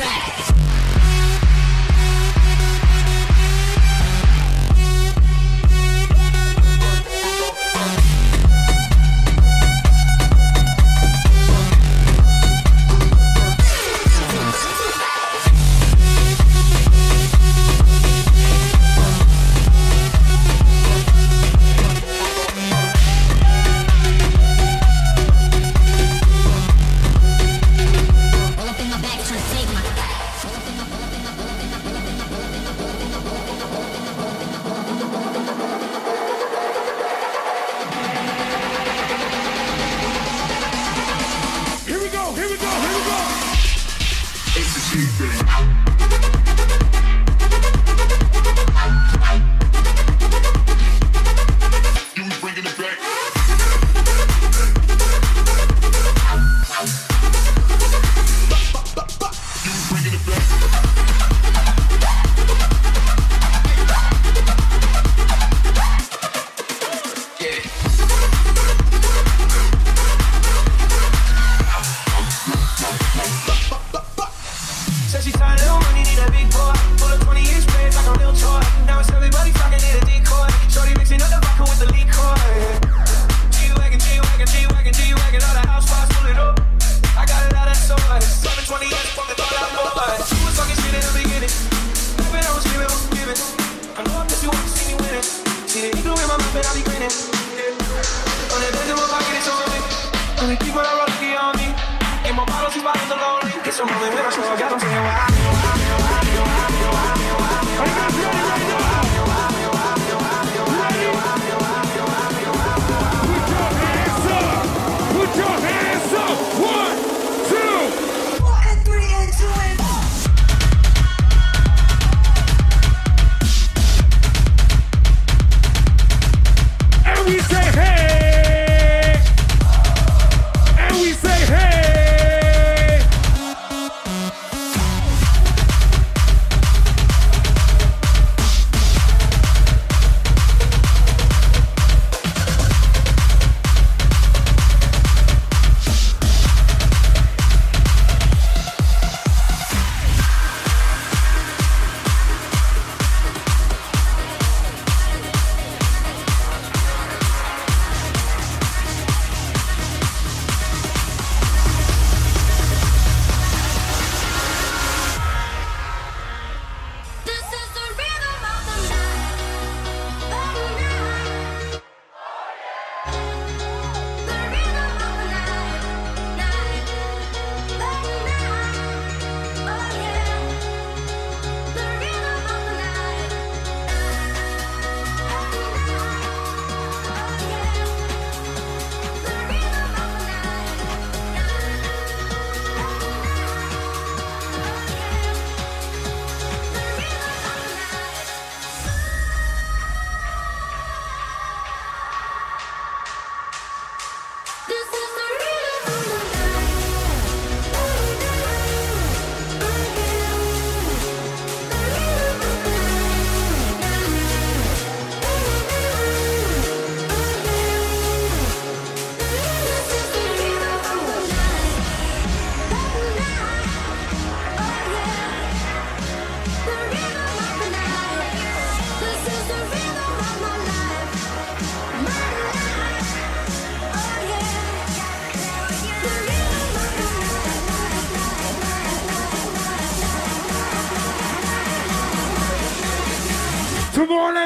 track.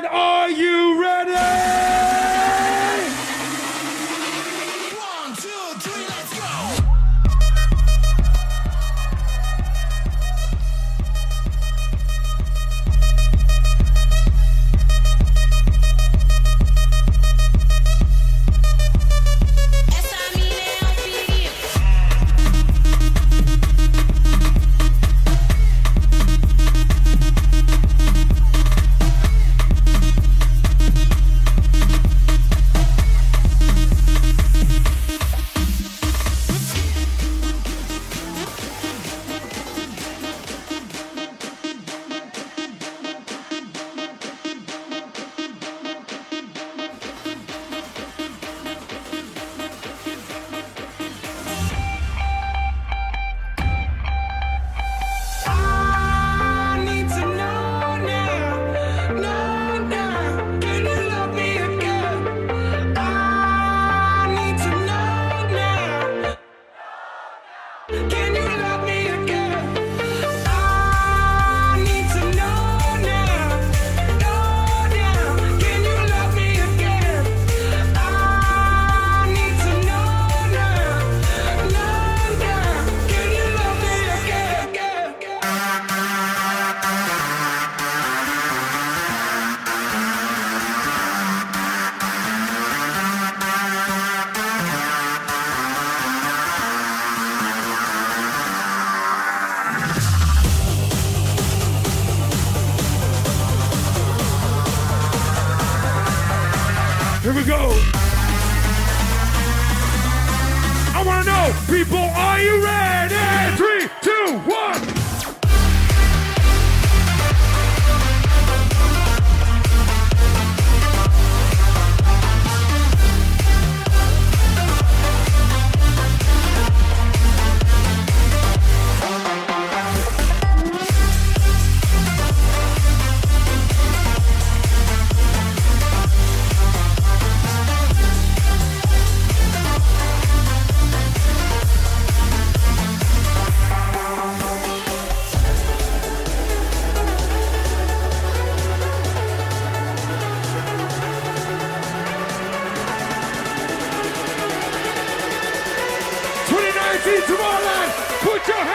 Are you ready?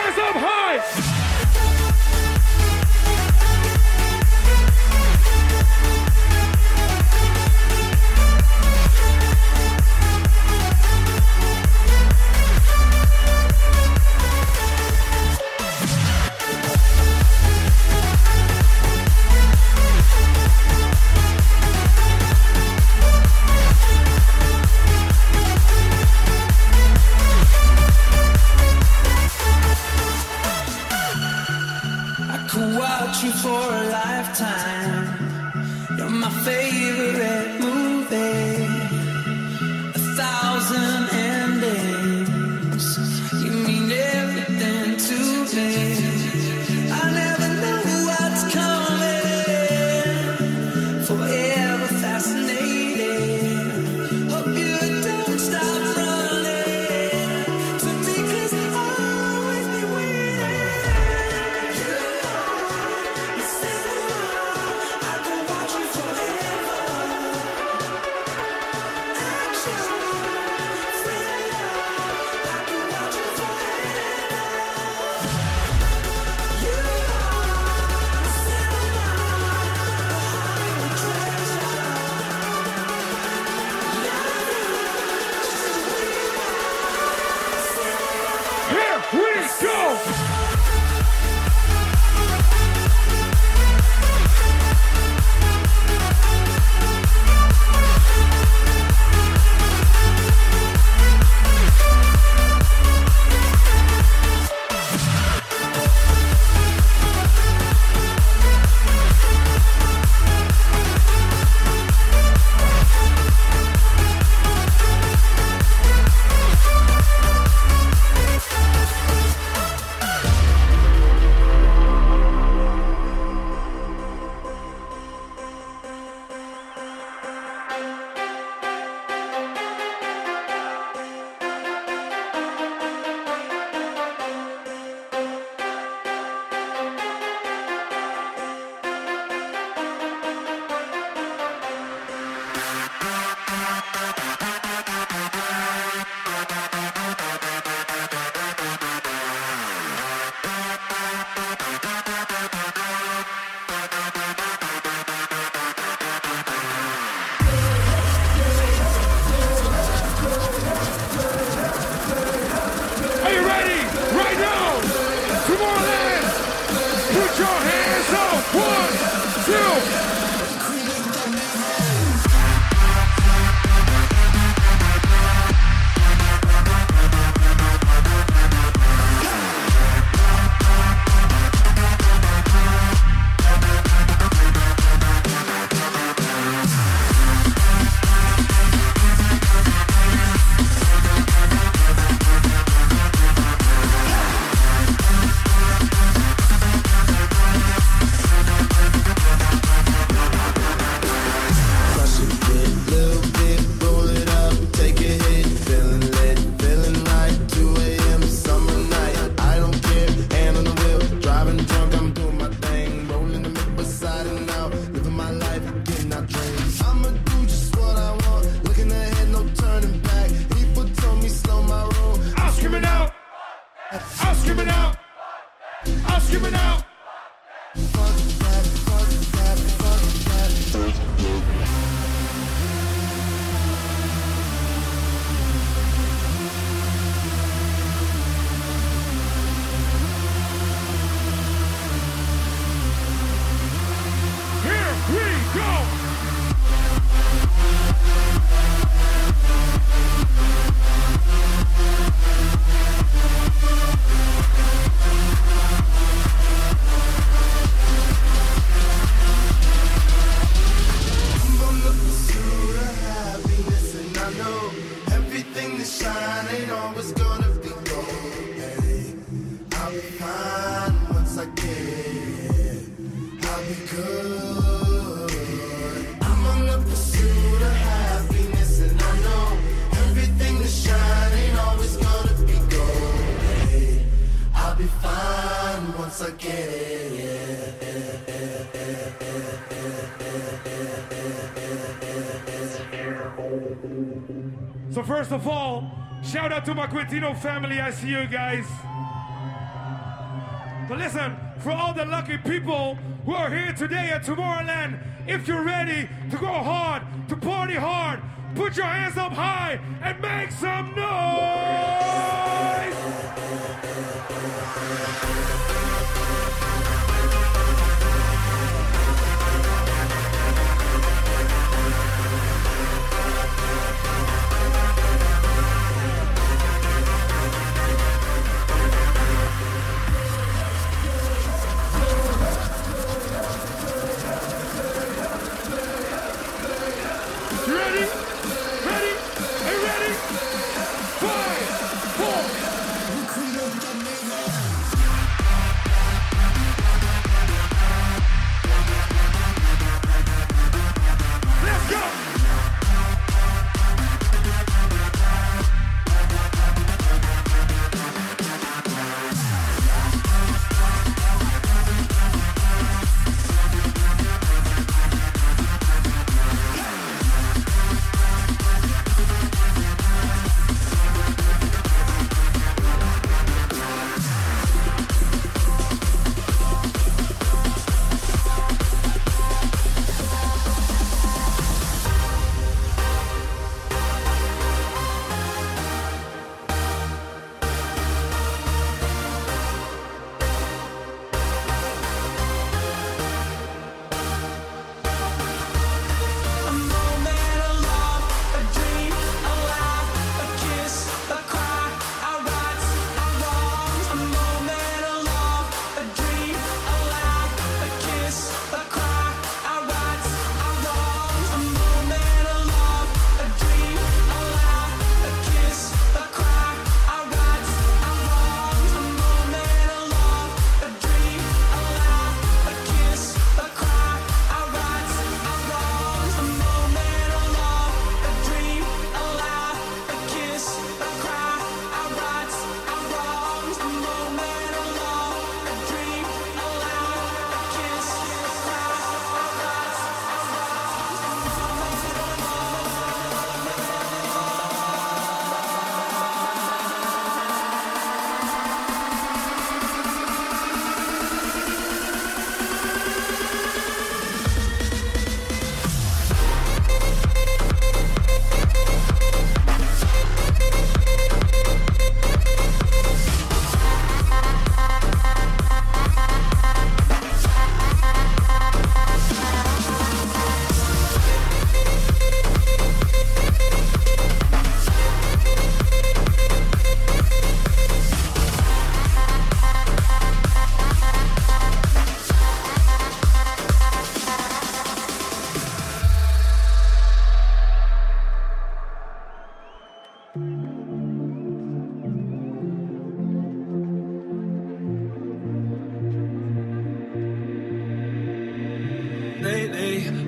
hands up, first of all, shout out to my Quintino family. I see you guys. But listen, for all the lucky people who are here today at Tomorrowland, if you're ready to go hard, to party hard, put your hands up high and make some noise!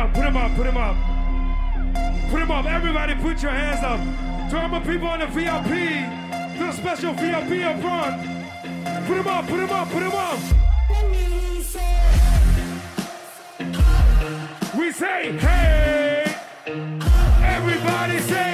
out, put them up, put them up. Put them up, everybody put your hands up. To all my people in the VIP, to the special VIP up front. Put them up, put them up, put them up. We say, hey. Everybody say,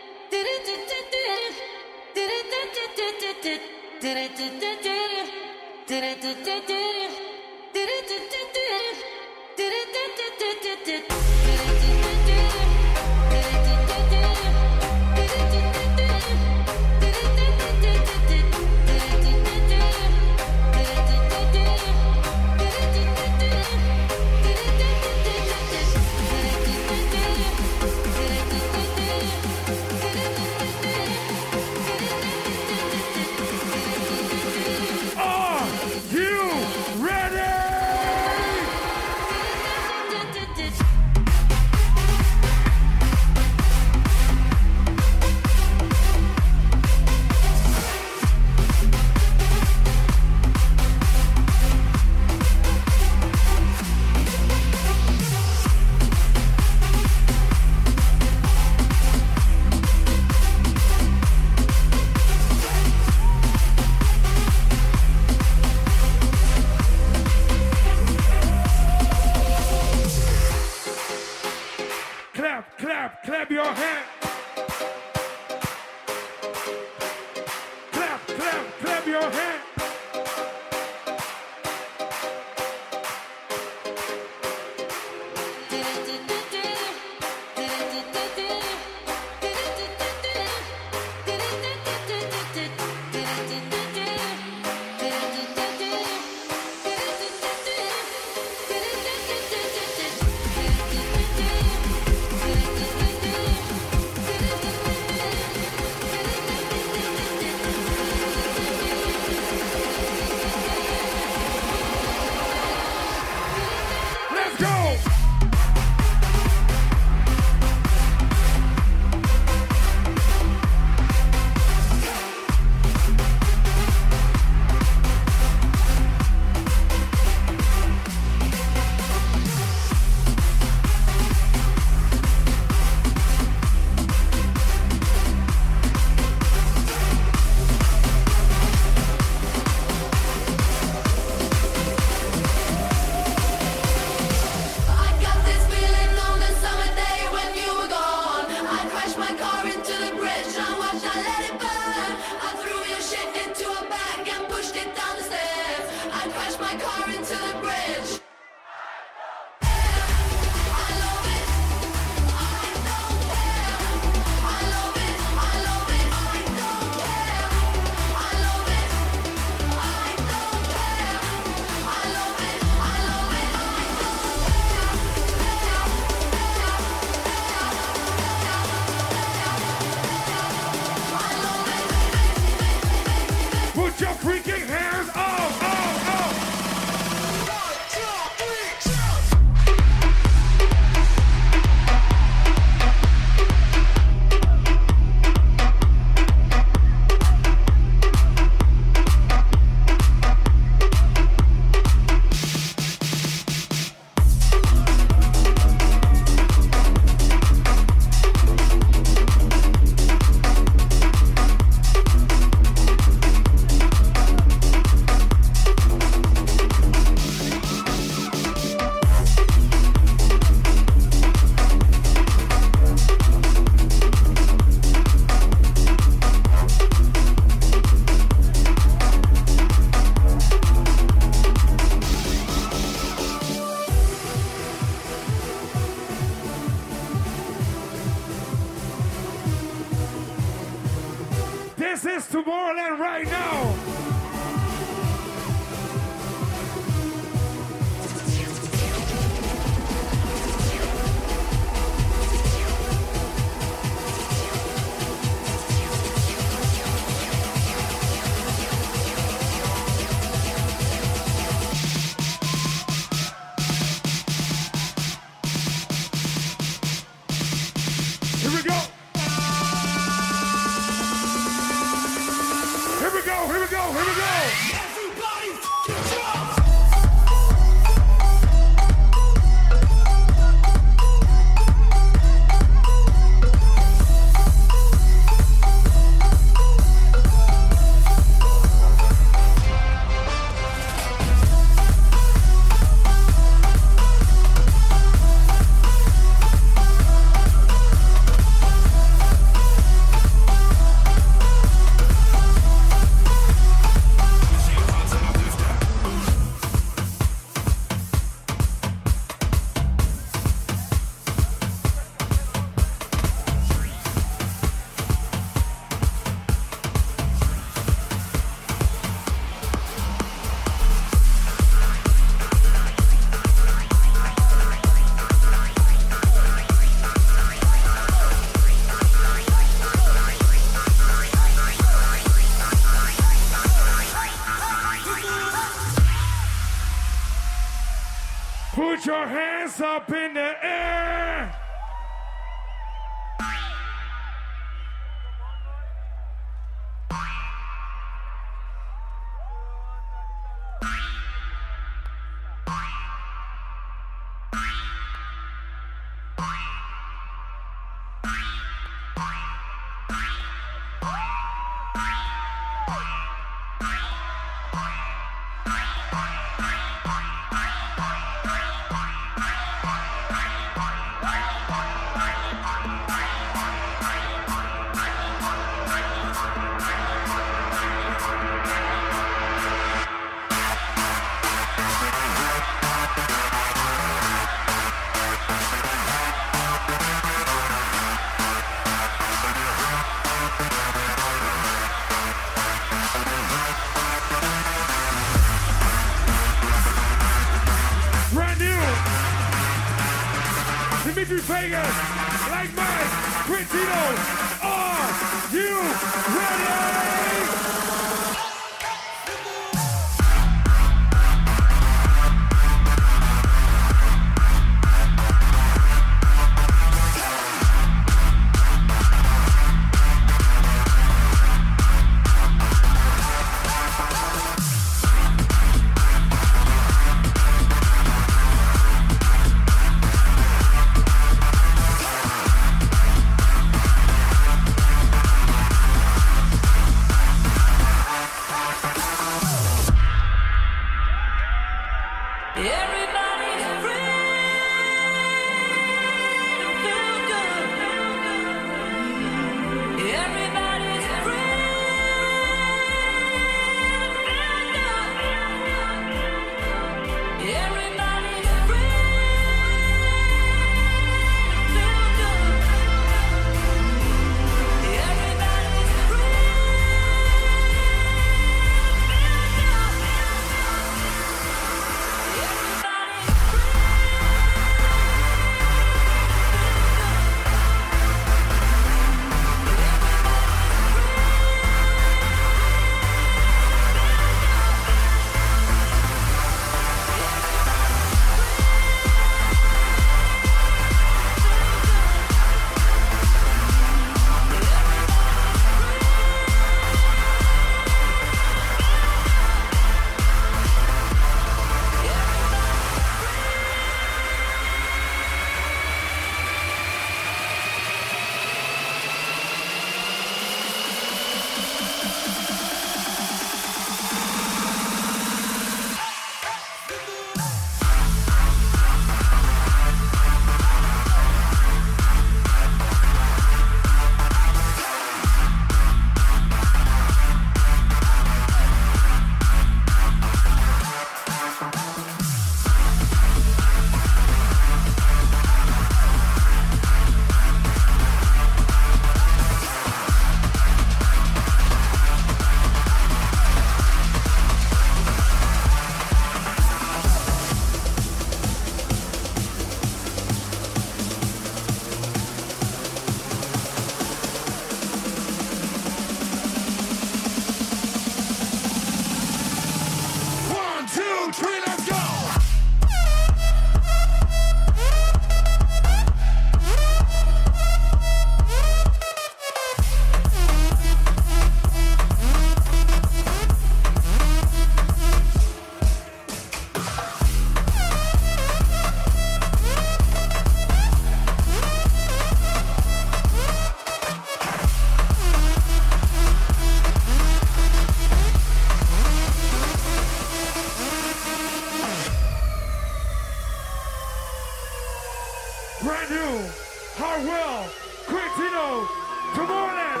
Hardwell, Quintino, Tomorrowland.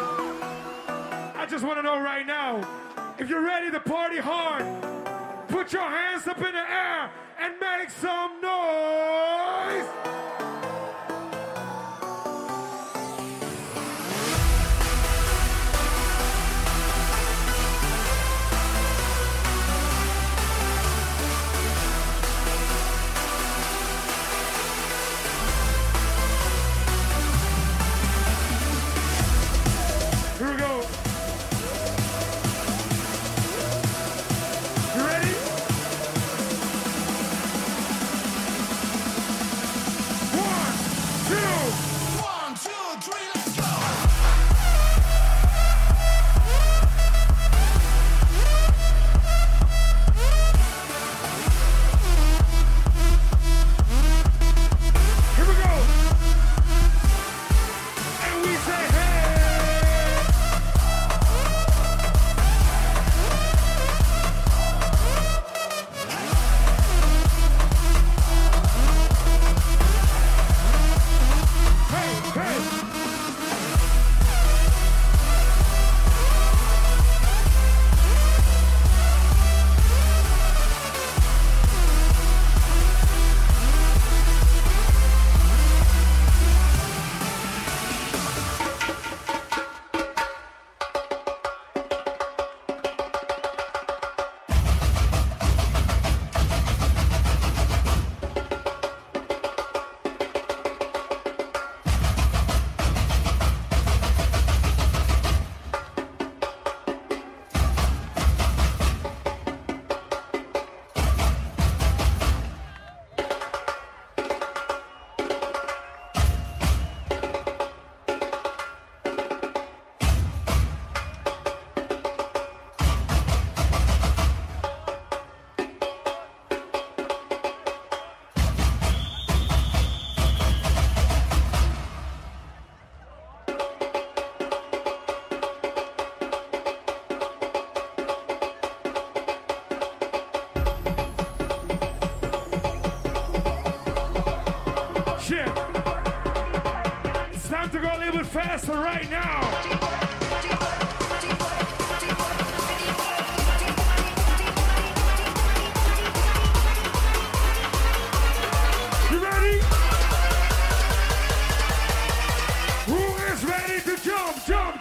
I just want to know right now, if you're ready to party hard, put your hands up in the air and make some noise. Jump?